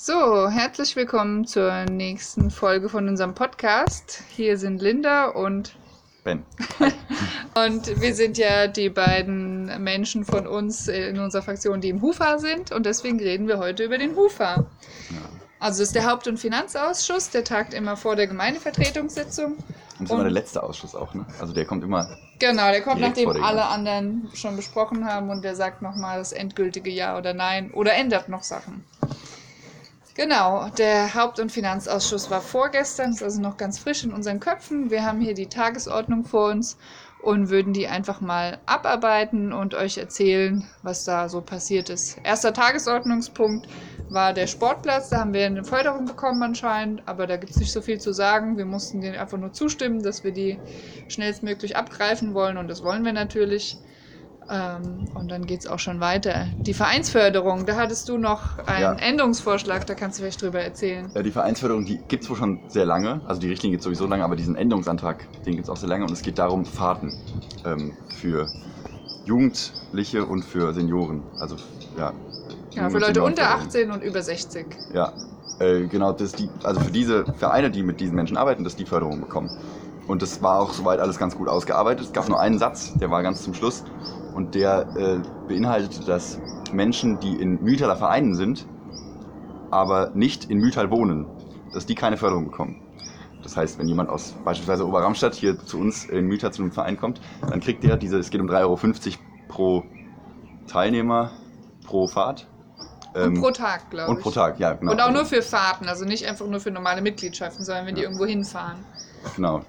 So, herzlich willkommen zur nächsten Folge von unserem Podcast. Hier sind Linda und Ben. und wir sind ja die beiden Menschen von uns in unserer Fraktion, die im HUFA sind und deswegen reden wir heute über den HUFA. Also das ist der Haupt- und Finanzausschuss, der tagt immer vor der Gemeindevertretungssitzung. Und das ist immer der letzte Ausschuss auch, ne? Also der kommt immer. Genau, der kommt, nachdem der alle anderen schon besprochen haben und der sagt nochmal das endgültige Ja oder Nein oder ändert noch Sachen. Genau, der Haupt- und Finanzausschuss war vorgestern, ist also noch ganz frisch in unseren Köpfen. Wir haben hier die Tagesordnung vor uns und würden die einfach mal abarbeiten und euch erzählen, was da so passiert ist. Erster Tagesordnungspunkt war der Sportplatz. Da haben wir eine Förderung bekommen anscheinend, aber da gibt es nicht so viel zu sagen. Wir mussten denen einfach nur zustimmen, dass wir die schnellstmöglich abgreifen wollen und das wollen wir natürlich. Ähm, und dann geht es auch schon weiter. Die Vereinsförderung, da hattest du noch einen Ja. Änderungsvorschlag, da kannst du vielleicht drüber erzählen. Ja, die Vereinsförderung, die gibt es wohl schon sehr lange. Also die Richtlinie gibt es sowieso lange, aber diesen Änderungsantrag, den gibt es auch sehr lange. Und es geht darum, Fahrten ähm, für Jugendliche und für Senioren. Also ja. Ja, für Leute unter Seniorenförderung. 18 und über 60. Ja, äh, genau, das die, also für diese Vereine, die mit diesen Menschen arbeiten, dass die Förderung bekommen. Und das war auch soweit alles ganz gut ausgearbeitet. Es gab nur einen Satz, der war ganz zum Schluss. Und der äh, beinhaltete, dass Menschen, die in Mühltaler Vereinen sind, aber nicht in Mühltal wohnen, dass die keine Förderung bekommen. Das heißt, wenn jemand aus beispielsweise Oberramstadt hier zu uns in Mühltal zu einem Verein kommt, dann kriegt der diese, es geht um 3,50 Euro pro Teilnehmer pro Fahrt. Und Ähm, pro Tag, glaube ich. und pro Tag, ja, genau. Und auch nur für Fahrten, also nicht einfach nur für normale Mitgliedschaften, sondern wenn die Ja. irgendwo hinfahren. Genau,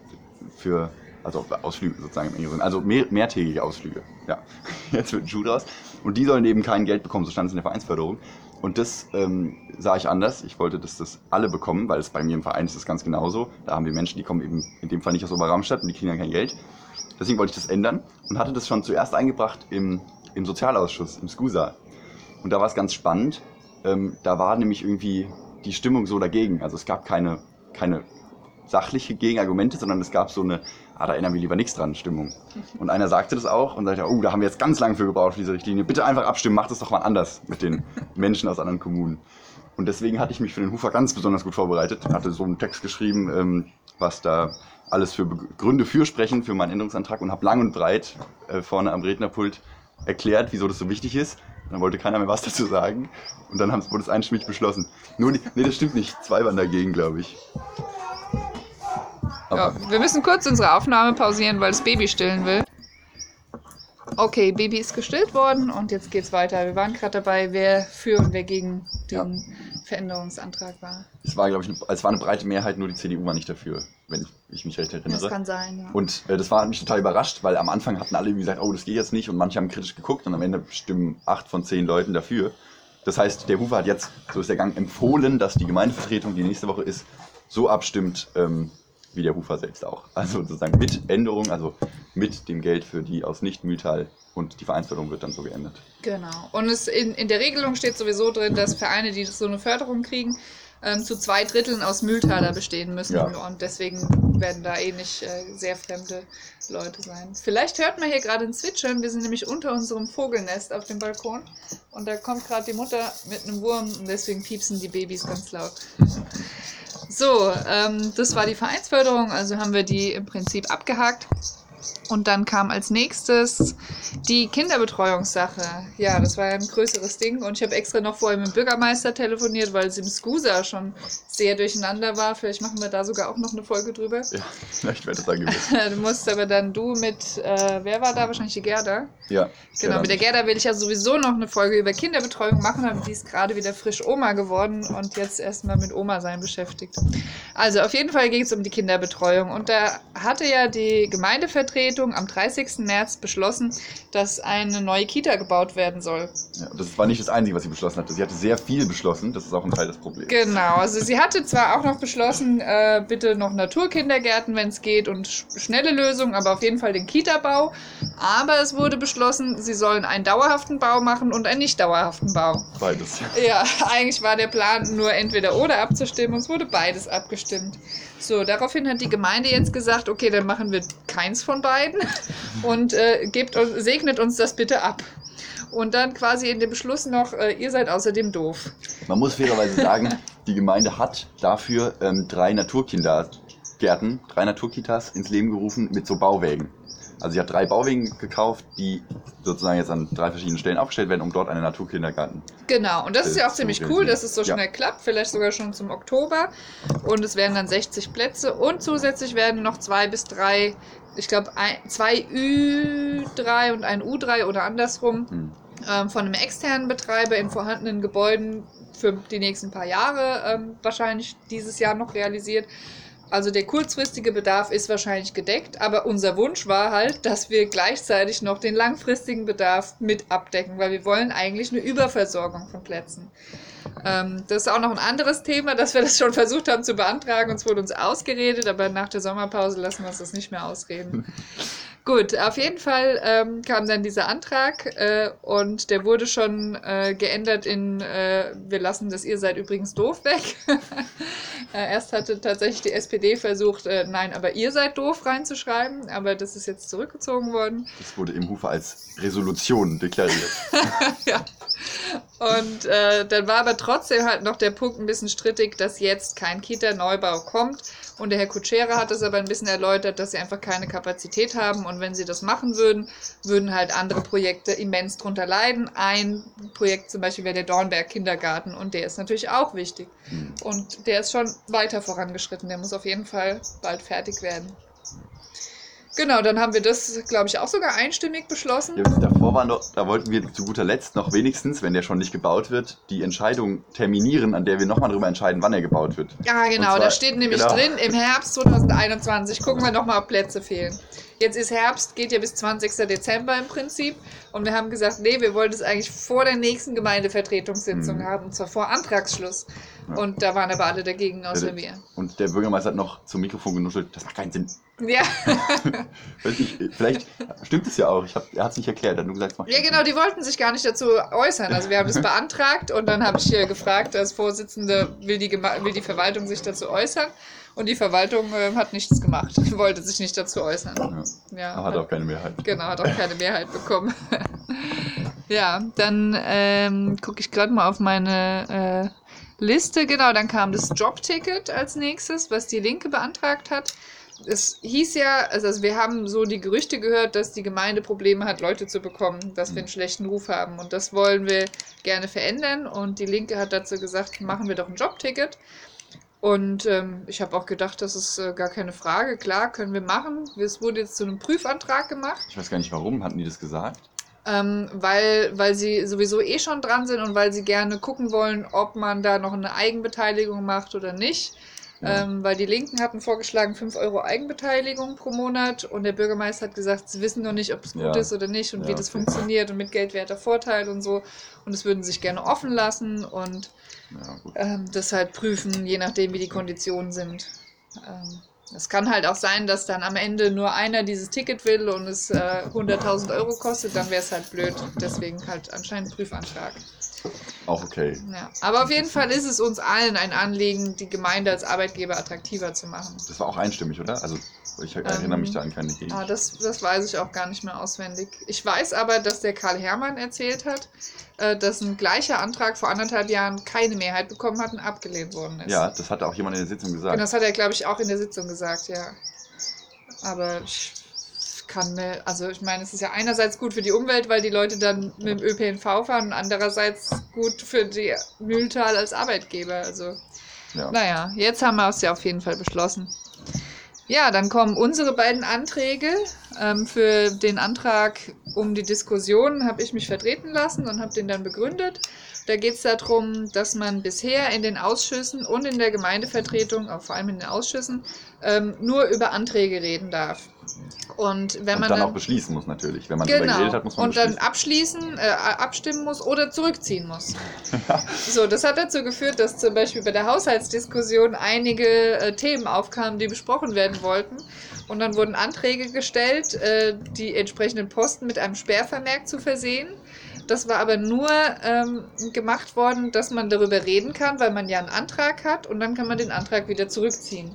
für also Ausflüge sozusagen im Sinne. Also mehr, mehrtägige Ausflüge. Ja, jetzt Schuh draus. Und die sollen eben kein Geld bekommen, so stand es in der Vereinsförderung. Und das ähm, sah ich anders. Ich wollte, dass das alle bekommen, weil es bei mir im Verein ist das ganz genauso. Da haben wir Menschen, die kommen eben in dem Fall nicht aus Oberramstadt und die kriegen dann kein Geld. Deswegen wollte ich das ändern und hatte das schon zuerst eingebracht im, im Sozialausschuss, im SCUSA. Und da war es ganz spannend. Ähm, da war nämlich irgendwie die Stimmung so dagegen. Also es gab keine, keine sachliche Gegenargumente, sondern es gab so eine, ah, da erinnern wir lieber nichts dran, Stimmung. Und einer sagte das auch und sagte, oh, da haben wir jetzt ganz lange für gebraucht, für diese Richtlinie. Bitte einfach abstimmen, macht es doch mal anders mit den Menschen aus anderen Kommunen. Und deswegen hatte ich mich für den Hufer ganz besonders gut vorbereitet, hatte so einen Text geschrieben, ähm, was da alles für Gründe für sprechen, für meinen Änderungsantrag und habe lang und breit äh, vorne am Rednerpult erklärt, wieso das so wichtig ist. Dann wollte keiner mehr was dazu sagen. Und dann haben- wurde es einstimmig beschlossen. Nur nee, das stimmt nicht. Zwei waren dagegen, glaube ich. Ja, wir müssen kurz unsere Aufnahme pausieren, weil das Baby stillen will. Okay, Baby ist gestillt worden und jetzt geht's weiter. Wir waren gerade dabei, wer für und wer gegen den Veränderungsantrag war. Es war, glaube ich, eine, es war eine breite Mehrheit, nur die CDU war nicht dafür, wenn ich mich recht Das erinnere. kann sein, ja. Und äh, das war hat mich total überrascht, weil am Anfang hatten alle irgendwie gesagt, oh, das geht jetzt nicht und manche haben kritisch geguckt und am Ende stimmen acht von zehn Leuten dafür. Das heißt, der Hufer hat jetzt, so ist der Gang, empfohlen, dass die Gemeindevertretung, die nächste Woche ist, so abstimmt, ähm, wie der Hufer selbst auch. Also sozusagen mit Änderung, also mit dem Geld für die aus Nicht-Mühltal und die Vereinsförderung wird dann so geändert. Genau. Und es in, in der Regelung steht sowieso drin, dass Vereine, die so eine Förderung kriegen, ähm, zu zwei Dritteln aus Mühltaler bestehen müssen. Ja. Und deswegen werden da eh nicht äh, sehr fremde Leute sein. Vielleicht hört man hier gerade ein Zwitschern. Wir sind nämlich unter unserem Vogelnest auf dem Balkon. Und da kommt gerade die Mutter mit einem Wurm und deswegen piepsen die Babys ganz laut. So, ähm, das war die Vereinsförderung, also haben wir die im Prinzip abgehakt. Und dann kam als nächstes die Kinderbetreuungssache. Ja, das war ja ein größeres Ding. Und ich habe extra noch vorher mit dem Bürgermeister telefoniert, weil es im Scusa schon sehr durcheinander war. Vielleicht machen wir da sogar auch noch eine Folge drüber. Ja, vielleicht wäre das dann gewesen. Du musst aber dann du mit, äh, wer war da? Wahrscheinlich die Gerda. Ja. Genau, mit der Gerda will ich ja sowieso noch eine Folge über Kinderbetreuung machen, aber die ist gerade wieder frisch Oma geworden und jetzt erstmal mit Oma sein beschäftigt. Also auf jeden Fall ging es um die Kinderbetreuung und da hatte ja die Gemeindevertretung am 30. März beschlossen, dass eine neue Kita gebaut werden soll. Ja, das war nicht das Einzige, was sie beschlossen hatte. Sie hatte sehr viel beschlossen, das ist auch ein Teil des Problems. Genau, also sie hatte zwar auch noch beschlossen, äh, bitte noch Naturkindergärten, wenn es geht, und sch schnelle Lösungen, aber auf jeden Fall den Kita-Bau. Aber es wurde beschlossen, sie sollen einen dauerhaften Bau machen und einen nicht dauerhaften Bau. Beides. Ja, eigentlich war der Plan nur entweder oder abzustimmen und es wurde beides abgestimmt. So, daraufhin hat die Gemeinde jetzt gesagt, okay, dann machen wir keins von beiden und äh, gebt, segnet uns das bitte ab. Und dann quasi in dem Beschluss noch, äh, ihr seid außerdem doof. Man muss fairerweise sagen, die Gemeinde hat dafür ähm, drei Naturkindergärten, drei Naturkitas ins Leben gerufen mit so Bauwägen. Also sie hat drei Bauwegen gekauft, die sozusagen jetzt an drei verschiedenen Stellen aufgestellt werden, um dort einen Naturkindergarten. Genau, und das ist ja auch ziemlich cool, dass es so Ja. schnell klappt, vielleicht sogar schon zum Oktober. Und es werden dann 60 Plätze und zusätzlich werden noch zwei bis drei, ich glaube, zwei Ü3 und ein U3 oder andersrum Hm. ähm, von einem externen Betreiber in vorhandenen Gebäuden für die nächsten paar Jahre ähm, wahrscheinlich dieses Jahr noch realisiert. Also der kurzfristige Bedarf ist wahrscheinlich gedeckt, aber unser Wunsch war halt, dass wir gleichzeitig noch den langfristigen Bedarf mit abdecken, weil wir wollen eigentlich eine Überversorgung von Plätzen. Ähm, das ist auch noch ein anderes Thema, dass wir das schon versucht haben zu beantragen. Uns wurde uns ausgeredet, aber nach der Sommerpause lassen wir uns das nicht mehr ausreden. Gut, auf jeden Fall ähm, kam dann dieser Antrag äh, und der wurde schon äh, geändert in äh, wir lassen das ihr seid übrigens doof weg. äh, erst hatte tatsächlich die SPD versucht, äh, nein, aber ihr seid doof reinzuschreiben, aber das ist jetzt zurückgezogen worden. Das wurde im Hufe als Resolution deklariert. ja. Und äh, dann war aber trotzdem halt noch der Punkt ein bisschen strittig, dass jetzt kein Kita-Neubau kommt. Und der Herr Kutschera hat es aber ein bisschen erläutert, dass sie einfach keine Kapazität haben. Und wenn sie das machen würden, würden halt andere Projekte immens drunter leiden. Ein Projekt zum Beispiel wäre der Dornberg Kindergarten. Und der ist natürlich auch wichtig. Hm. Und der ist schon weiter vorangeschritten. Der muss auf jeden Fall bald fertig werden. Genau, dann haben wir das, glaube ich, auch sogar einstimmig beschlossen. Ja, davor war noch, da wollten wir zu guter Letzt noch wenigstens, wenn der schon nicht gebaut wird, die Entscheidung terminieren, an der wir nochmal darüber entscheiden, wann er gebaut wird. Ja, genau, Und da zwar- steht nämlich genau. drin, im Herbst 2021 gucken wir nochmal, ob Plätze fehlen. Jetzt ist Herbst, geht ja bis 20. Dezember im Prinzip. Und wir haben gesagt, nee, wir wollen das eigentlich vor der nächsten Gemeindevertretungssitzung Mhm. haben, und zwar vor Antragsschluss. Ja. Und da waren aber alle dagegen, außer wir. Und der Bürgermeister hat noch zum Mikrofon genuschelt, das macht keinen Sinn. Ja. Vielleicht stimmt es ja auch. Ich hab, er hat es nicht erklärt, er hat nur gesagt, es macht ja, genau, die wollten sich gar nicht dazu äußern. Also wir haben das beantragt und dann habe ich hier gefragt, als Vorsitzende, will die, will die Verwaltung sich dazu äußern? Und die Verwaltung äh, hat nichts gemacht, wollte sich nicht dazu äußern. Ja, aber hat auch keine Mehrheit. Genau, hat auch keine Mehrheit bekommen. ja, dann ähm, gucke ich gerade mal auf meine äh, Liste. Genau, dann kam das Jobticket als nächstes, was die Linke beantragt hat. Es hieß ja, also also wir haben so die Gerüchte gehört, dass die Gemeinde Probleme hat, Leute zu bekommen, dass wir einen schlechten Ruf haben. Und das wollen wir gerne verändern. Und die Linke hat dazu gesagt, machen wir doch ein Jobticket. Und ähm, ich habe auch gedacht, das ist äh, gar keine Frage. Klar, können wir machen. Es wurde jetzt zu einem Prüfantrag gemacht. Ich weiß gar nicht warum, hatten die das gesagt? Ähm, weil, weil sie sowieso eh schon dran sind und weil sie gerne gucken wollen, ob man da noch eine Eigenbeteiligung macht oder nicht. Ja. Ähm, weil die Linken hatten vorgeschlagen 5 Euro Eigenbeteiligung pro Monat und der Bürgermeister hat gesagt, sie wissen noch nicht, ob es gut Ja. ist oder nicht und Ja, wie das okay. funktioniert und mit geldwerter Vorteil und so. Und das würden sich gerne offen lassen und Ja, ähm, das halt prüfen, je nachdem, wie die Konditionen sind. Ähm, es kann halt auch sein, dass dann am Ende nur einer dieses Ticket will und es äh, 100.000 Euro kostet, dann wäre es halt blöd. Deswegen halt anscheinend Prüfantrag. Auch okay. Ja. Aber auf jeden Fall ist es uns allen ein Anliegen, die Gemeinde als Arbeitgeber attraktiver zu machen. Das war auch einstimmig, oder? Also ich erinnere mich da an keine Gegend. Ah, das, das weiß ich auch gar nicht mehr auswendig. Ich weiß aber, dass der Karl Herrmann erzählt hat, äh, dass ein gleicher Antrag vor anderthalb Jahren keine Mehrheit bekommen hat und abgelehnt worden ist. Ja, das hatte auch jemand in der Sitzung gesagt. Und das hat er, glaube ich, auch in der Sitzung gesagt, ja. Aber ich kann mir, also ich meine, es ist ja einerseits gut für die Umwelt, weil die Leute dann mit dem ÖPNV fahren und andererseits gut für die Mühltal als Arbeitgeber. Also, ja. naja, jetzt haben wir es ja auf jeden Fall beschlossen. Ja, dann kommen unsere beiden Anträge. Ähm, für den Antrag um die Diskussion habe ich mich vertreten lassen und habe den dann begründet. Da geht es darum, dass man bisher in den Ausschüssen und in der Gemeindevertretung, auch vor allem in den Ausschüssen, ähm, nur über Anträge reden darf. Und wenn Und man dann dann, auch beschließen muss natürlich. Wenn man Genau. geredet hat, muss man und dann abschließen, äh, abstimmen muss oder zurückziehen muss. so, das hat dazu geführt, dass zum Beispiel bei der Haushaltsdiskussion einige äh, Themen aufkamen, die besprochen werden wollten. Und dann wurden Anträge gestellt, äh, die entsprechenden Posten mit einem Sperrvermerk zu versehen. Das war aber nur ähm, gemacht worden, dass man darüber reden kann, weil man ja einen Antrag hat und dann kann man den Antrag wieder zurückziehen.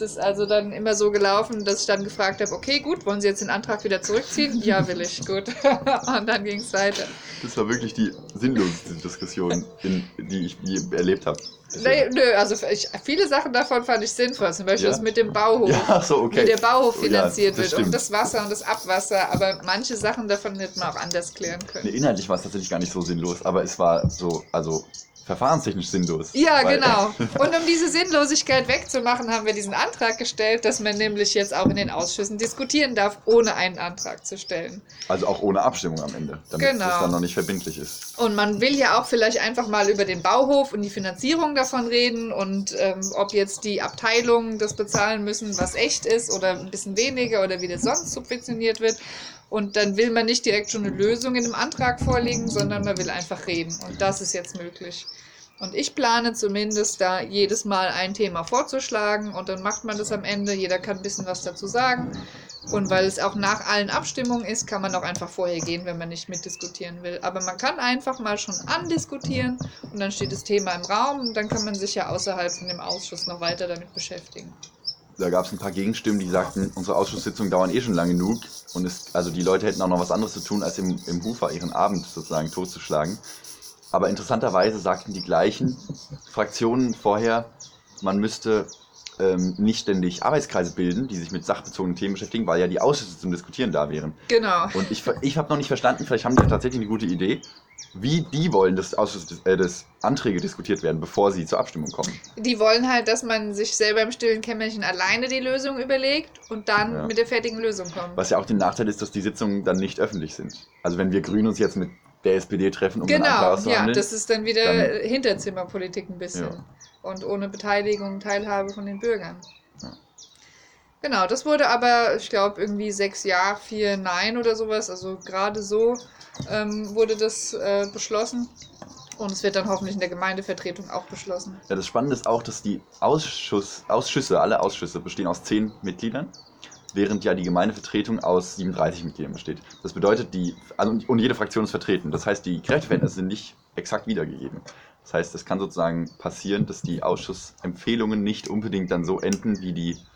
Es ist also dann immer so gelaufen, dass ich dann gefragt habe, okay, gut, wollen Sie jetzt den Antrag wieder zurückziehen? Ja, will ich, gut. Und dann ging es weiter. Das war wirklich die sinnloseste Diskussion, in, die ich je erlebt habe. Nee, nö, also ich, viele Sachen davon fand ich sinnvoll. Zum Beispiel Ja? das mit dem Bauhof. Ja, so, okay. Wie der Bauhof Ja, finanziert das wird stimmt. und das Wasser und das Abwasser. Aber manche Sachen davon hätte man auch anders klären Nee, können. inhaltlich war es tatsächlich gar nicht so sinnlos, aber es war so, also verfahrenstechnisch sinnlos. Ja, genau. Und um diese Sinnlosigkeit wegzumachen, haben wir diesen Antrag gestellt, dass man nämlich jetzt auch in den Ausschüssen diskutieren darf, ohne einen Antrag zu stellen. Also auch ohne Abstimmung am Ende, damit Genau. das dann noch nicht verbindlich ist. Und man will ja auch vielleicht einfach mal über den Bauhof und die Finanzierung davon reden und ähm, ob jetzt die Abteilungen das bezahlen müssen, was echt ist oder ein bisschen weniger oder wie das sonst subventioniert wird. Und dann will man nicht direkt schon eine Lösung in einem Antrag vorlegen, sondern man will einfach reden. Und das ist jetzt möglich. Und ich plane zumindest da jedes Mal ein Thema vorzuschlagen und dann macht man das am Ende. Jeder kann ein bisschen was dazu sagen. Und weil es auch nach allen Abstimmungen ist, kann man auch einfach vorher gehen, wenn man nicht mitdiskutieren will. Aber man kann einfach mal schon andiskutieren und dann steht das Thema im Raum und dann kann man sich ja außerhalb von dem Ausschuss noch weiter damit beschäftigen. Da gab es ein paar Gegenstimmen, die sagten, unsere Ausschusssitzungen dauern eh schon lang genug und es, also die Leute hätten auch noch was anderes zu tun, als im, im Hufer ihren Abend sozusagen totzuschlagen. Aber interessanterweise sagten die gleichen Fraktionen vorher, man müsste ähm, nicht ständig Arbeitskreise bilden, die sich mit sachbezogenen Themen beschäftigen, weil ja die Ausschüsse zum Diskutieren da wären. Genau. Und ich, ich habe noch nicht verstanden, vielleicht haben die tatsächlich eine gute Idee, wie die wollen, dass, Ausschuss, äh, dass Anträge diskutiert werden, bevor sie zur Abstimmung kommen. Die wollen halt, dass man sich selber im stillen Kämmerchen alleine die Lösung überlegt und dann Ja. mit der fertigen Lösung kommt. Was ja auch den Nachteil ist, dass die Sitzungen dann nicht öffentlich sind. Also wenn wir Grünen uns jetzt mit der SPD treffen, um den Antrag Genau, ja, das ist dann wieder dann- Hinterzimmerpolitik ein bisschen. Ja. Und ohne Beteiligung und Teilhabe von den Bürgern. Genau, das wurde aber, ich glaube, irgendwie sechs Ja, vier Nein oder sowas. Also gerade so ähm, wurde das äh, beschlossen. Und es wird dann hoffentlich in der Gemeindevertretung auch beschlossen. ja, das Spannende ist auch, dass die Ausschuss, Ausschüsse, alle Ausschüsse bestehen aus zehn Mitgliedern, während ja die Gemeindevertretung aus 37 Mitgliedern besteht. Das bedeutet, die, also, und jede Fraktion ist vertreten. Das heißt, die Kräfteverhältnisse sind nicht exakt wiedergegeben. Das heißt, es kann sozusagen passieren, dass die Ausschussempfehlungen nicht unbedingt dann so enden wie die,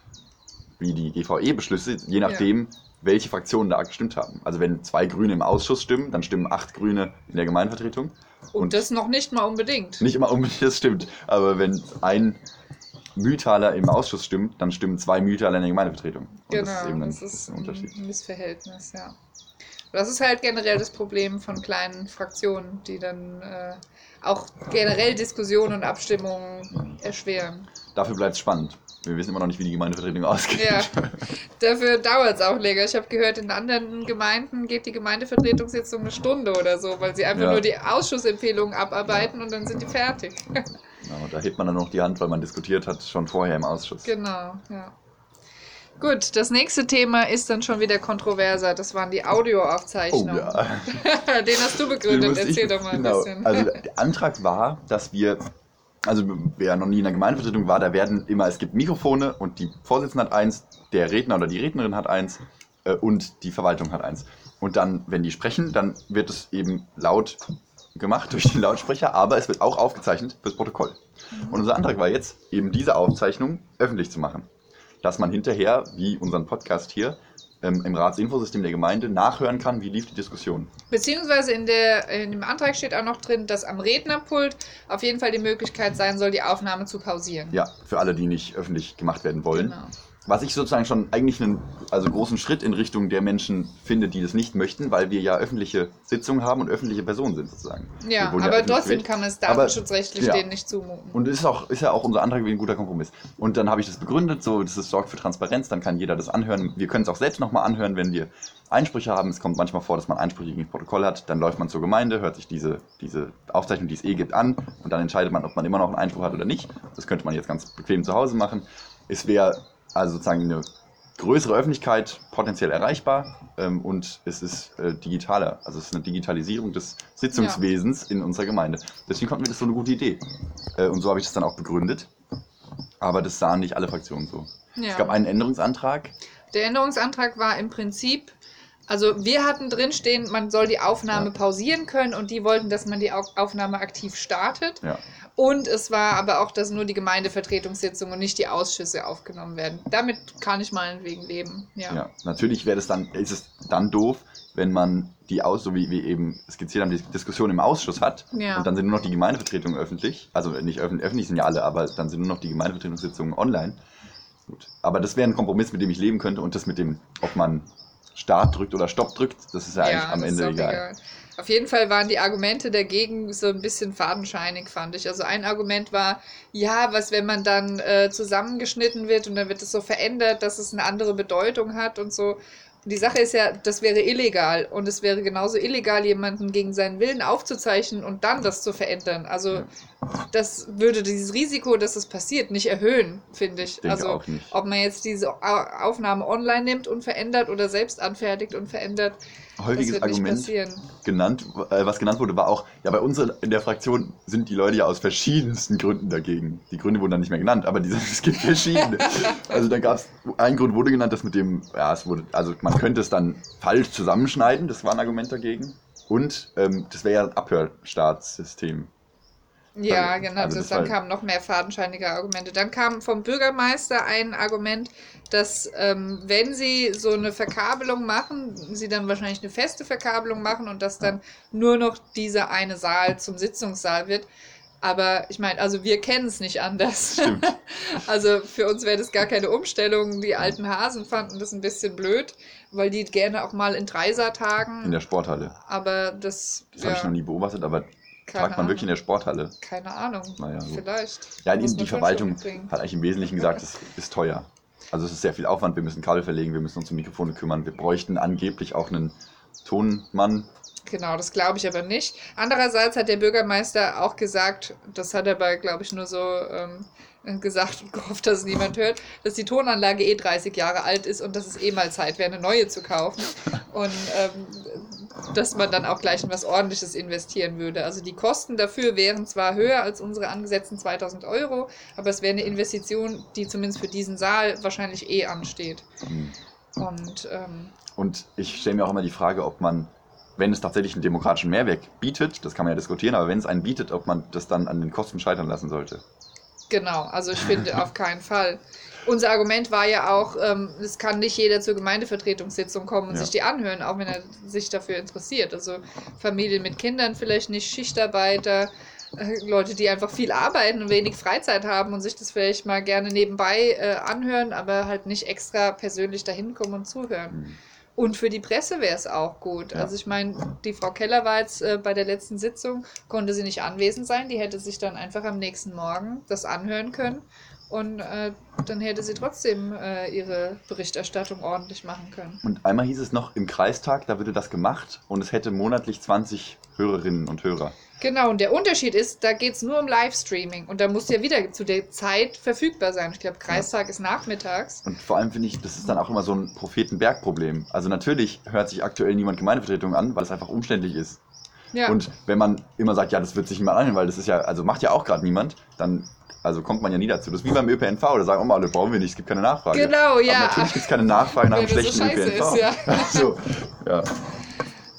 wie die GVE-Beschlüsse, je nachdem, welche Fraktionen da gestimmt haben. Also wenn zwei Grüne im Ausschuss stimmen, dann stimmen acht Grüne in der Gemeindevertretung. Und, das noch nicht mal unbedingt. Nicht immer unbedingt, das stimmt. Aber wenn ein Mühltaler im Ausschuss stimmt, dann stimmen zwei Mühltaler in der Gemeindevertretung. Und Genau, das ist eben dann das ist ein Unterschied. ein Missverhältnis, ja. Das ist halt generell das Problem von kleinen Fraktionen, die dann äh, auch generell Diskussionen und Abstimmungen erschweren. Dafür bleibt es spannend. Wir wissen immer noch nicht, wie die Gemeindevertretung ausgeht. Ja, dafür dauert es auch länger. Ich habe gehört, in anderen Gemeinden geht die Gemeindevertretungssitzung eine Stunde oder so, weil sie einfach Ja. nur die Ausschussempfehlungen abarbeiten und dann sind die fertig. Genau, da hebt man dann noch die Hand, weil man diskutiert hat, schon vorher im Ausschuss. genau, ja. Gut, das nächste Thema ist dann schon wieder kontroverser. Das waren die Audioaufzeichnungen. Oh ja. Den hast du begründet. Erzähl ich- doch mal ein genau. bisschen. Also der Antrag war, dass wir, also wer noch nie in der Gemeindevertretung war, da werden immer, es gibt Mikrofone und die Vorsitzende hat eins, der Redner oder die Rednerin hat eins äh, und die Verwaltung hat eins. Und dann, wenn die sprechen, dann wird es eben laut gemacht durch den Lautsprecher, aber es wird auch aufgezeichnet fürs Protokoll. Und unser Antrag war jetzt, eben diese Aufzeichnung öffentlich zu machen. Dass man hinterher, wie unseren Podcast hier, ähm, im Ratsinfosystem der Gemeinde nachhören kann, wie lief die Diskussion. Beziehungsweise in, der, in dem Antrag steht auch noch drin, dass am Rednerpult auf jeden Fall die Möglichkeit sein soll, die Aufnahme zu pausieren. Ja, für alle, die nicht öffentlich gemacht werden wollen. Genau. Was ich sozusagen schon eigentlich einen also großen Schritt in Richtung der Menschen finde, die das nicht möchten, weil wir ja öffentliche Sitzungen haben und öffentliche Personen sind sozusagen. Ja, aber öffentlich trotzdem gewählt. kann man es Aber- datenschutzrechtlich ja. denen nicht zumuten. Und ist, auch, ist ja auch unser Antrag wie ein guter Kompromiss. Und dann habe ich das begründet, so, das ist, sorgt für Transparenz, dann kann jeder das anhören. Wir können es auch selbst nochmal anhören, wenn wir Einsprüche haben. Es kommt manchmal vor, dass man Einsprüche gegen das Protokoll hat. Dann läuft man zur Gemeinde, hört sich diese, diese Aufzeichnung, die es eh gibt, an und dann entscheidet man, ob man immer noch einen Einspruch hat oder nicht. Das könnte man jetzt ganz bequem zu Hause machen. Es wäre also sozusagen eine größere Öffentlichkeit potenziell erreichbar ähm, und es ist äh, digitaler. Also es ist eine Digitalisierung des Sitzungswesens in unserer Gemeinde. Deswegen konnten wir das so eine gute Idee. Äh, und so habe ich das dann auch begründet. Aber das sahen nicht alle Fraktionen so. Ja. Es gab einen Änderungsantrag. Der Änderungsantrag war im Prinzip, also wir hatten drinstehen, man soll die Aufnahme Ja. pausieren können und die wollten, dass man die Au- Aufnahme aktiv startet. Ja. Und es war aber auch, dass nur die Gemeindevertretungssitzungen und nicht die Ausschüsse aufgenommen werden. Damit kann ich meinetwegen leben. Ja, Ja, natürlich wäre das dann, ist es dann doof, wenn man die aus, so wie wir eben skizziert haben, die Diskussion im Ausschuss hat Ja. und dann sind nur noch die Gemeindevertretungen öffentlich. Also nicht öffentlich, öffentlich sind ja alle, aber dann sind nur noch die Gemeindevertretungssitzungen online. Gut. Aber das wäre ein Kompromiss, mit dem ich leben könnte und das mit dem, ob man Start drückt oder Stopp drückt, das ist ja, eigentlich am Ende auch egal. Auf jeden Fall waren die Argumente dagegen so ein bisschen fadenscheinig, fand ich. Also ein Argument war, ja, was, wenn man dann äh, zusammengeschnitten wird und dann wird es so verändert, dass es eine andere Bedeutung hat und so. Und die Sache ist ja, das wäre illegal und es wäre genauso illegal, jemanden gegen seinen Willen aufzuzeichnen und dann das zu verändern. Also Ja. Das würde dieses Risiko, dass es passiert, nicht erhöhen, finde ich. Denke also auch nicht. ob man jetzt diese Au- Aufnahme online nimmt und verändert oder selbst anfertigt und verändert, Häufiges das Argument nicht passieren. genannt, äh, was genannt wurde, war auch, ja, bei uns in der Fraktion sind die Leute ja aus verschiedensten Gründen dagegen. Die Gründe wurden dann nicht mehr genannt, aber diese, es gibt verschiedene. also da gab es, ein Grund wurde genannt, das mit dem, ja, es wurde, also man könnte es dann falsch zusammenschneiden, das war ein Argument dagegen. Und ähm, das wäre ja ein Abhörstaatssystem. Ja, genau. das, dann war- kamen noch mehr fadenscheinige Argumente. Dann kam vom Bürgermeister ein Argument, dass ähm, wenn sie so eine Verkabelung machen, sie dann wahrscheinlich eine feste Verkabelung machen und dass dann nur noch dieser eine Saal zum Sitzungssaal wird. Aber ich meine, also wir kennen es nicht anders. Stimmt. Also für uns wäre das gar keine Umstellung. Die alten Hasen fanden das ein bisschen blöd, weil die gerne auch mal in Dreiser tagen. In der Sporthalle. aber das, Das habe ich noch nie beobachtet, aber keine tagt man wirklich in der Sporthalle. keine Ahnung. Naja, gut. Vielleicht. Ja, Muss die, Verwaltung hat eigentlich im Wesentlichen gesagt, es ist teuer. Also es ist sehr viel Aufwand, wir müssen Kabel verlegen, wir müssen uns um Mikrofone kümmern, wir bräuchten angeblich auch einen Tonmann. Genau, das glaube ich aber nicht. Andererseits hat der Bürgermeister auch gesagt, das hat er aber, glaube ich, nur so ähm, gesagt und gehofft, dass es niemand hört, dass die Tonanlage eh 30 Jahre alt ist und dass es eh mal Zeit wäre, eine neue zu kaufen. Und ähm, dass man dann auch gleich in was Ordentliches investieren würde. Also die Kosten dafür wären zwar höher als unsere angesetzten 2000 Euro, aber es wäre eine Investition, die zumindest für diesen Saal wahrscheinlich eh ansteht. Hm. Und ähm, Und ich stelle mir auch immer die Frage, ob man, wenn es tatsächlich einen demokratischen Mehrwert bietet, das kann man ja diskutieren, aber wenn es einen bietet, ob man das dann an den Kosten scheitern lassen sollte. Genau, also ich finde auf keinen Fall. Unser Argument war ja auch, ähm, es kann nicht jeder zur Gemeindevertretungssitzung kommen und Ja. sich die anhören, auch wenn er sich dafür interessiert. Also Familien mit Kindern vielleicht nicht, Schichtarbeiter, äh, Leute, die einfach viel arbeiten und wenig Freizeit haben und sich das vielleicht mal gerne nebenbei äh, anhören, aber halt nicht extra persönlich dahin kommen und zuhören. Hm. Und für die Presse wäre es auch gut. Ja. Also ich meine, die Frau Keller war jetzt äh, bei der letzten Sitzung, konnte sie nicht anwesend sein. Die hätte sich dann einfach am nächsten Morgen das anhören können. Und äh, dann hätte sie trotzdem äh, ihre Berichterstattung ordentlich machen können. Und einmal hieß es noch, im Kreistag, da würde das gemacht und es hätte monatlich 20 Hörerinnen und Hörer. Genau, und der Unterschied ist, da geht es nur um Livestreaming. Und da muss ja wieder zu der Zeit verfügbar sein. Ich glaube, Kreistag ist nachmittags. Und vor allem finde ich, das ist dann auch immer so ein Prophetenberg-Problem. Also natürlich hört sich aktuell niemand Gemeindevertretung an, weil es einfach umständlich ist. Ja, Und wenn man immer sagt, ja, das wird sich niemand anhören, weil das ist ja, also macht ja auch gerade niemand, dann also kommt man ja nie dazu. Das ist wie beim ÖPNV, oder sagen, oh mal, das brauchen wir nicht, es gibt keine Nachfrage. Genau, ja. Aber natürlich gibt es keine Nachfrage nach einem so schlechten scheiße ÖPNV. ist, ja. so, ja.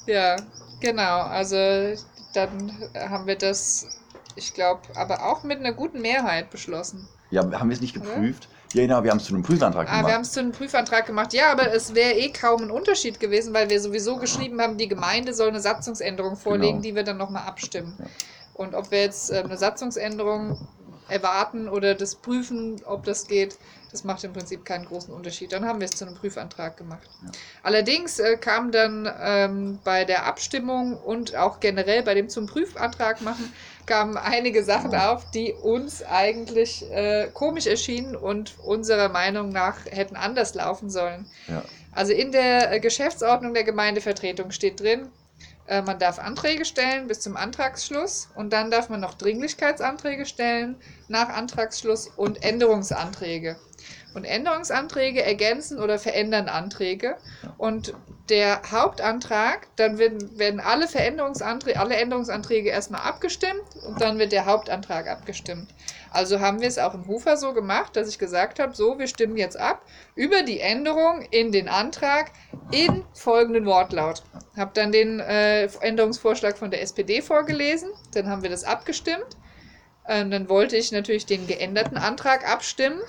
Ja, genau. Also dann haben wir das, ich glaube, aber auch mit einer guten Mehrheit beschlossen. ja, haben wir es nicht geprüft? Ja, genau, wir haben es zu einem Prüfantrag Ah, wir gemacht. haben es zu einem Prüfantrag gemacht. Ja, aber es wäre eh kaum ein Unterschied gewesen, weil wir sowieso geschrieben haben, die Gemeinde soll eine Satzungsänderung vorlegen, Genau. die wir dann nochmal abstimmen. Ja. Und ob wir jetzt äh, eine Satzungsänderung erwarten oder das prüfen, ob das geht, das macht im Prinzip keinen großen Unterschied. Dann haben wir es zu einem Prüfantrag gemacht. Ja. Allerdings äh, kam dann ähm, bei der Abstimmung und auch generell bei dem zum Prüfantrag machen, kamen einige Sachen auf, die uns eigentlich äh, komisch erschienen und unserer Meinung nach hätten anders laufen sollen. Ja. Also in der äh, Geschäftsordnung der Gemeindevertretung steht drin, äh, man darf Anträge stellen bis zum Antragsschluss und dann darf man noch Dringlichkeitsanträge stellen nach Antragsschluss und Änderungsanträge. Und Änderungsanträge ergänzen oder verändern Anträge. Und der Hauptantrag, dann werden, werden alle Veränderungsanträge, alle Änderungsanträge erstmal abgestimmt und dann wird der Hauptantrag abgestimmt. Also haben wir es auch im Hufer so gemacht, dass ich gesagt habe, so, wir stimmen jetzt ab über die Änderung in den Antrag in folgenden Wortlaut. Habe dann den äh, Änderungsvorschlag von der SPD vorgelesen, dann haben wir das abgestimmt. Ähm, dann wollte ich natürlich den geänderten Antrag abstimmen.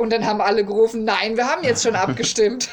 Und dann haben alle gerufen, nein, wir haben jetzt schon abgestimmt.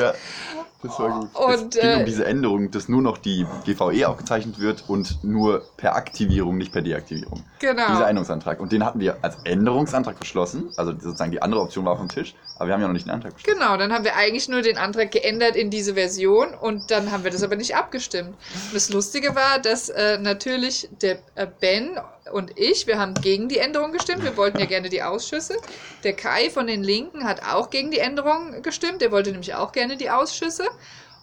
Ja, das war gut. Und, es ging äh, um diese Änderung, dass nur noch die GVE aufgezeichnet wird und nur per Aktivierung, nicht per Deaktivierung. Genau. Dieser Änderungsantrag. Und den hatten wir als Änderungsantrag beschlossen. Also sozusagen die andere Option war auf dem Tisch, aber wir haben ja noch nicht den Antrag beschlossen. Genau, dann haben wir eigentlich nur den Antrag geändert in diese Version und dann haben wir das aber nicht abgestimmt. Und das Lustige war, dass äh, natürlich der äh, Ben und ich, wir haben gegen die Änderung gestimmt. Wir wollten ja gerne die Ausschüsse. Der Kai von den Linken hat auch gegen die Änderung gestimmt. Der wollte nämlich auch gerne die Ausschüsse.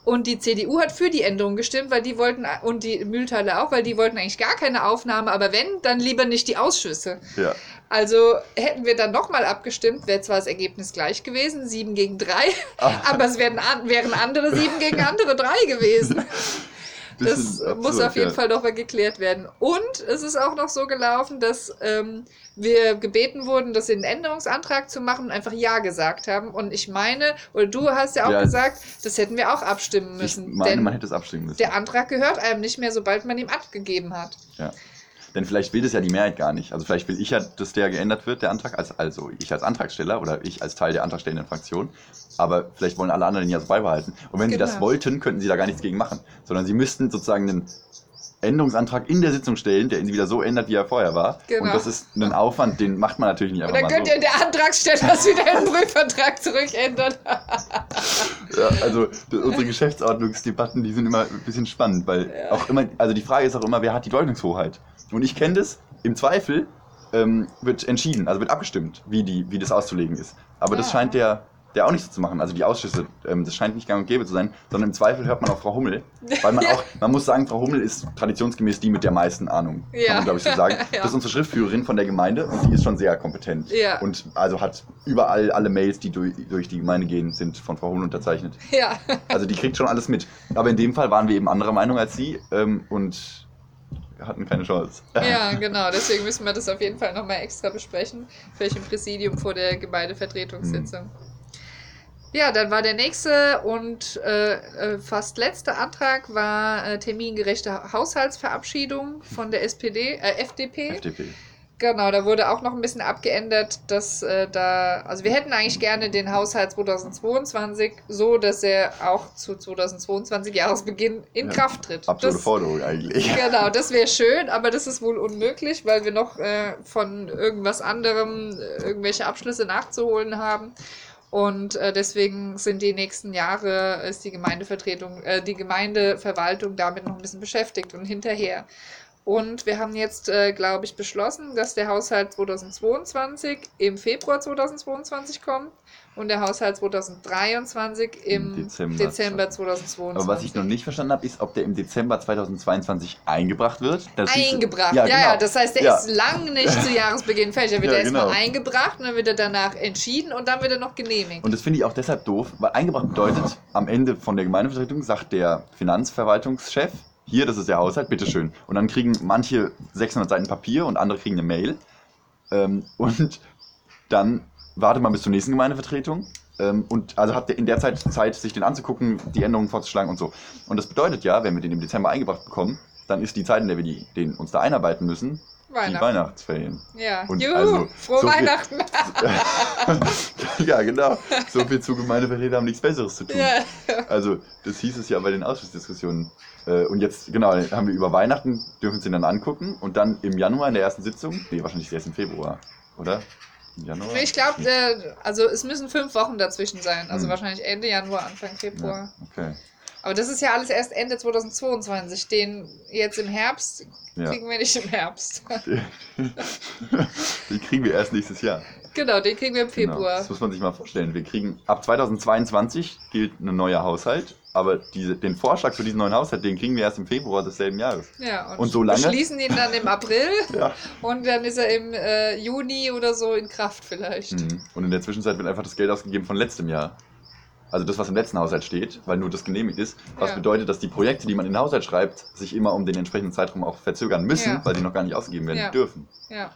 Und die CDU hat für die Änderung gestimmt, weil die wollten, und die Mühlteile auch, weil die wollten eigentlich gar keine Aufnahme, aber wenn, dann lieber nicht die Ausschüsse. Ja. Also hätten wir dann nochmal abgestimmt, wäre zwar das Ergebnis gleich gewesen, sieben gegen drei, Ah. aber es wären, wären andere sieben gegen andere drei gewesen. Das Bisschen muss absurd, auf jeden ja. Fall noch mal geklärt werden. Und es ist auch noch so gelaufen, dass ähm, wir gebeten wurden, das in einen Änderungsantrag zu machen und einfach Ja gesagt haben. Und ich meine, oder du hast ja auch Ja. gesagt, das hätten wir auch abstimmen Ich müssen. meine, denn man hätte es abstimmen müssen. der Antrag gehört einem nicht mehr, sobald man ihm abgegeben hat. Ja. Denn vielleicht will das ja die Mehrheit gar nicht. Also vielleicht will ich ja, dass der geändert wird, der Antrag, als, also ich als Antragsteller oder ich als Teil der antragstellenden Fraktion. Aber vielleicht wollen alle anderen ihn ja so beibehalten. Und wenn sie das Genau. wollten, könnten sie da gar nichts gegen machen. Sondern sie müssten sozusagen einen Änderungsantrag in der Sitzung stellen, der ihn wieder so ändert, wie er vorher war. Genau. Und das ist ein Aufwand, den macht man natürlich nicht Und einfach dann mal könnt so. ihr der Antragsteller das wieder in den Prüfvertrag zurückändern. Ja, also unsere Geschäftsordnungsdebatten, die sind immer ein bisschen spannend, weil Ja. auch immer, also die Frage ist auch immer, wer hat die Deutungshoheit? Und ich kenne das, im Zweifel ähm, wird entschieden, also wird abgestimmt, wie, die, wie das auszulegen ist. Aber das Ja. scheint der, der auch nicht so zu machen. Also die Ausschüsse, ähm, das scheint nicht gang und gäbe zu sein, sondern im Zweifel hört man auf Frau Hummel. Weil man auch, man muss sagen, Frau Hummel ist traditionsgemäß die mit der meisten Ahnung. Kann Ja. man, glaube ich, so sagen. Ja. Das ist unsere Schriftführerin von der Gemeinde und die ist schon sehr kompetent. Ja. Und also hat überall alle Mails, die durch, durch die Gemeinde gehen, sind von Frau Hummel unterzeichnet. Ja, Also die kriegt schon alles mit. Aber in dem Fall waren wir eben anderer Meinung als sie ähm, und hatten keine Chance. ja, genau. Deswegen müssen wir das auf jeden Fall nochmal extra besprechen. Vielleicht im Präsidium vor der Gemeindevertretungssitzung. Ja, dann war der nächste und äh, äh, fast letzte Antrag war äh, termingerechte Haushaltsverabschiedung von der SPD, äh, FDP. FDP. Genau, da wurde auch noch ein bisschen abgeändert, dass äh, da, also wir hätten eigentlich gerne den Haushalt 2022 so, dass er auch zu 2022 Jahresbeginn in Ja, Kraft tritt. Absurde Das- Forderung eigentlich. Genau, das wäre schön, aber das ist wohl unmöglich, weil wir noch äh, von irgendwas anderem äh, irgendwelche Abschlüsse nachzuholen haben. Und äh, deswegen sind die nächsten Jahre, ist die Gemeindevertretung, äh, die Gemeindeverwaltung damit noch ein bisschen beschäftigt und hinterher. Und wir haben jetzt, äh, glaube ich, beschlossen, dass der Haushalt 2022 im Februar 2022 kommt und der Haushalt 2023 im Im Dezember. Dezember, 2022. Aber was ich noch nicht verstanden habe, ist, ob der im Dezember 2022 eingebracht wird. Das eingebracht. Ja, ja, genau. das heißt, der Ja. ist lang nicht zu Jahresbeginn fertig. Der wird Ja, erstmal genau. eingebracht und dann wird er danach entschieden und dann wird er noch genehmigt. Und das finde ich auch deshalb doof, weil eingebracht bedeutet, am Ende von der Gemeindevertretung sagt der Finanzverwaltungschef, hier, das ist der Haushalt, bitteschön. Und dann kriegen manche 600 Seiten Papier und andere kriegen eine Mail. Ähm, und dann wartet man bis zur nächsten Gemeindevertretung. Ähm, und also hat der in der Zeit Zeit, sich den anzugucken, die Änderungen vorzuschlagen und so. Und das bedeutet ja, wenn wir den im Dezember eingebracht bekommen, dann ist die Zeit, in der wir die, den, uns da einarbeiten müssen, die Weihnachten. Weihnachtsferien. Ja, Und juhu, also, frohe so viel- Weihnachten. ja, genau. So viel zu Gemeindevertreter haben nichts Besseres zu tun. ja. Also, das hieß es ja bei den Ausschussdiskussionen. Äh, Und jetzt, genau, haben wir über Weihnachten, dürfen den dann angucken und dann im Januar in der ersten Sitzung, nee, wahrscheinlich erst im Februar, oder? Im Januar? Ich glaube, äh, also es müssen fünf Wochen dazwischen sein. Also Hm. wahrscheinlich Ende Januar, Anfang Februar. Ja, okay. Aber das ist ja alles erst Ende 2022. Den jetzt im Herbst Ja. kriegen wir nicht im Herbst. Die kriegen wir erst nächstes Jahr. genau, den kriegen wir im Genau. Februar. Das muss man sich mal vorstellen. Wir kriegen ab 2022 gilt ein neuer Haushalt, aber diese, den Vorschlag für diesen neuen Haushalt, den kriegen wir erst im Februar desselben Jahres. Ja, und, Und so lange? beschließen ihn dann im April Ja. und dann ist er im äh, Juni oder so in Kraft vielleicht. Mhm. Und in der Zwischenzeit wird einfach das Geld ausgegeben von letztem Jahr. Also das, was im letzten Haushalt steht, weil nur das genehmigt ist. Was Ja. bedeutet, dass die Projekte, die man in den Haushalt schreibt, sich immer um den entsprechenden Zeitraum auch verzögern müssen, Ja. weil sie noch gar nicht ausgegeben werden dürfen. Ja.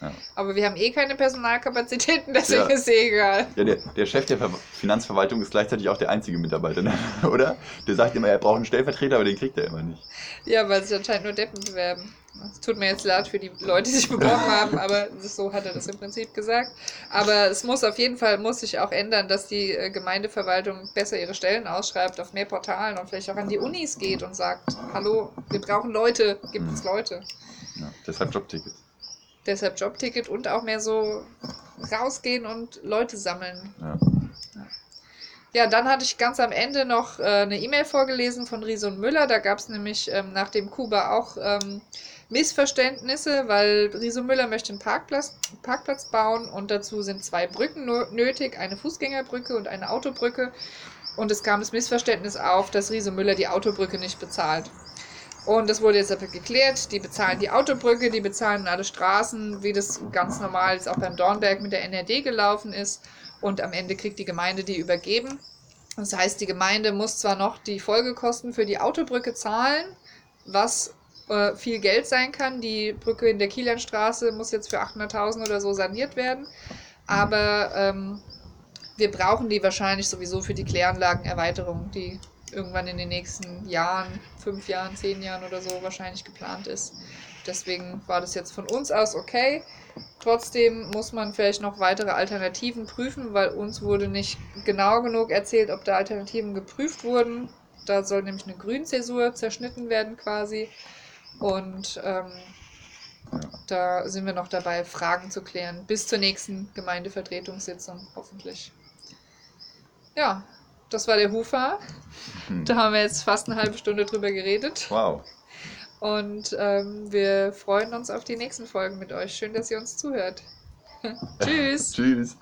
Ja. Aber wir haben eh keine Personalkapazitäten, deswegen Ja. ist eh egal. Ja, der, der Chef der Ver Finanzverwaltung ist gleichzeitig auch der einzige Mitarbeiter, ne? oder? Der sagt immer, er braucht einen Stellvertreter, aber den kriegt er immer nicht. Ja, weil sich anscheinend nur Deppen bewerben. Es tut mir jetzt leid für die Leute, die sich beworben haben, aber so hat er das im Prinzip gesagt. Aber es muss auf jeden Fall, muss sich auch ändern, dass die äh, Gemeindeverwaltung besser ihre Stellen ausschreibt, auf mehr Portalen und vielleicht auch an die Unis geht und sagt, hallo, wir brauchen Leute, gibt es Leute. Ja, deshalb Jobtickets. Deshalb Jobticket und auch mehr so rausgehen und Leute sammeln. Ja. Ja, dann hatte ich ganz am Ende noch äh, eine E-Mail vorgelesen von Riese und Müller. Da gab es nämlich ähm, nach dem Kuba auch ähm, Missverständnisse, weil Riese und Müller möchte einen Parkplatz, Parkplatz bauen und dazu sind zwei Brücken nötig, eine Fußgängerbrücke und eine Autobrücke. Und es kam das Missverständnis auf, dass Riese und Müller die Autobrücke nicht bezahlt. Und das wurde jetzt geklärt. Die bezahlen die Autobrücke, die bezahlen alle Straßen, wie das ganz normal jetzt auch beim Dornberg mit der NRD gelaufen ist. Und am Ende kriegt die Gemeinde die übergeben. Das heißt, die Gemeinde muss zwar noch die Folgekosten für die Autobrücke zahlen, was äh, viel Geld sein kann. Die Brücke in der Kielerstraße muss jetzt für 800.000 oder so saniert werden. Aber ähm, wir brauchen die wahrscheinlich sowieso für die Kläranlagenerweiterung, die irgendwann in den nächsten Jahren, fünf Jahren, zehn Jahren oder so wahrscheinlich geplant ist. Deswegen war das jetzt von uns aus okay. Trotzdem muss man vielleicht noch weitere Alternativen prüfen, weil uns wurde nicht genau genug erzählt, ob da Alternativen geprüft wurden. Da soll nämlich eine Grünzäsur zerschnitten werden quasi. Und ähm, da sind wir noch dabei, Fragen zu klären. Bis zur nächsten Gemeindevertretungssitzung, hoffentlich. Ja, das war der Hufa. Hm. Da haben wir jetzt fast eine halbe Stunde drüber geredet. Wow. Und ähm, wir freuen uns auf die nächsten Folgen mit euch. Schön, dass ihr uns zuhört. Tschüss. Tschüss.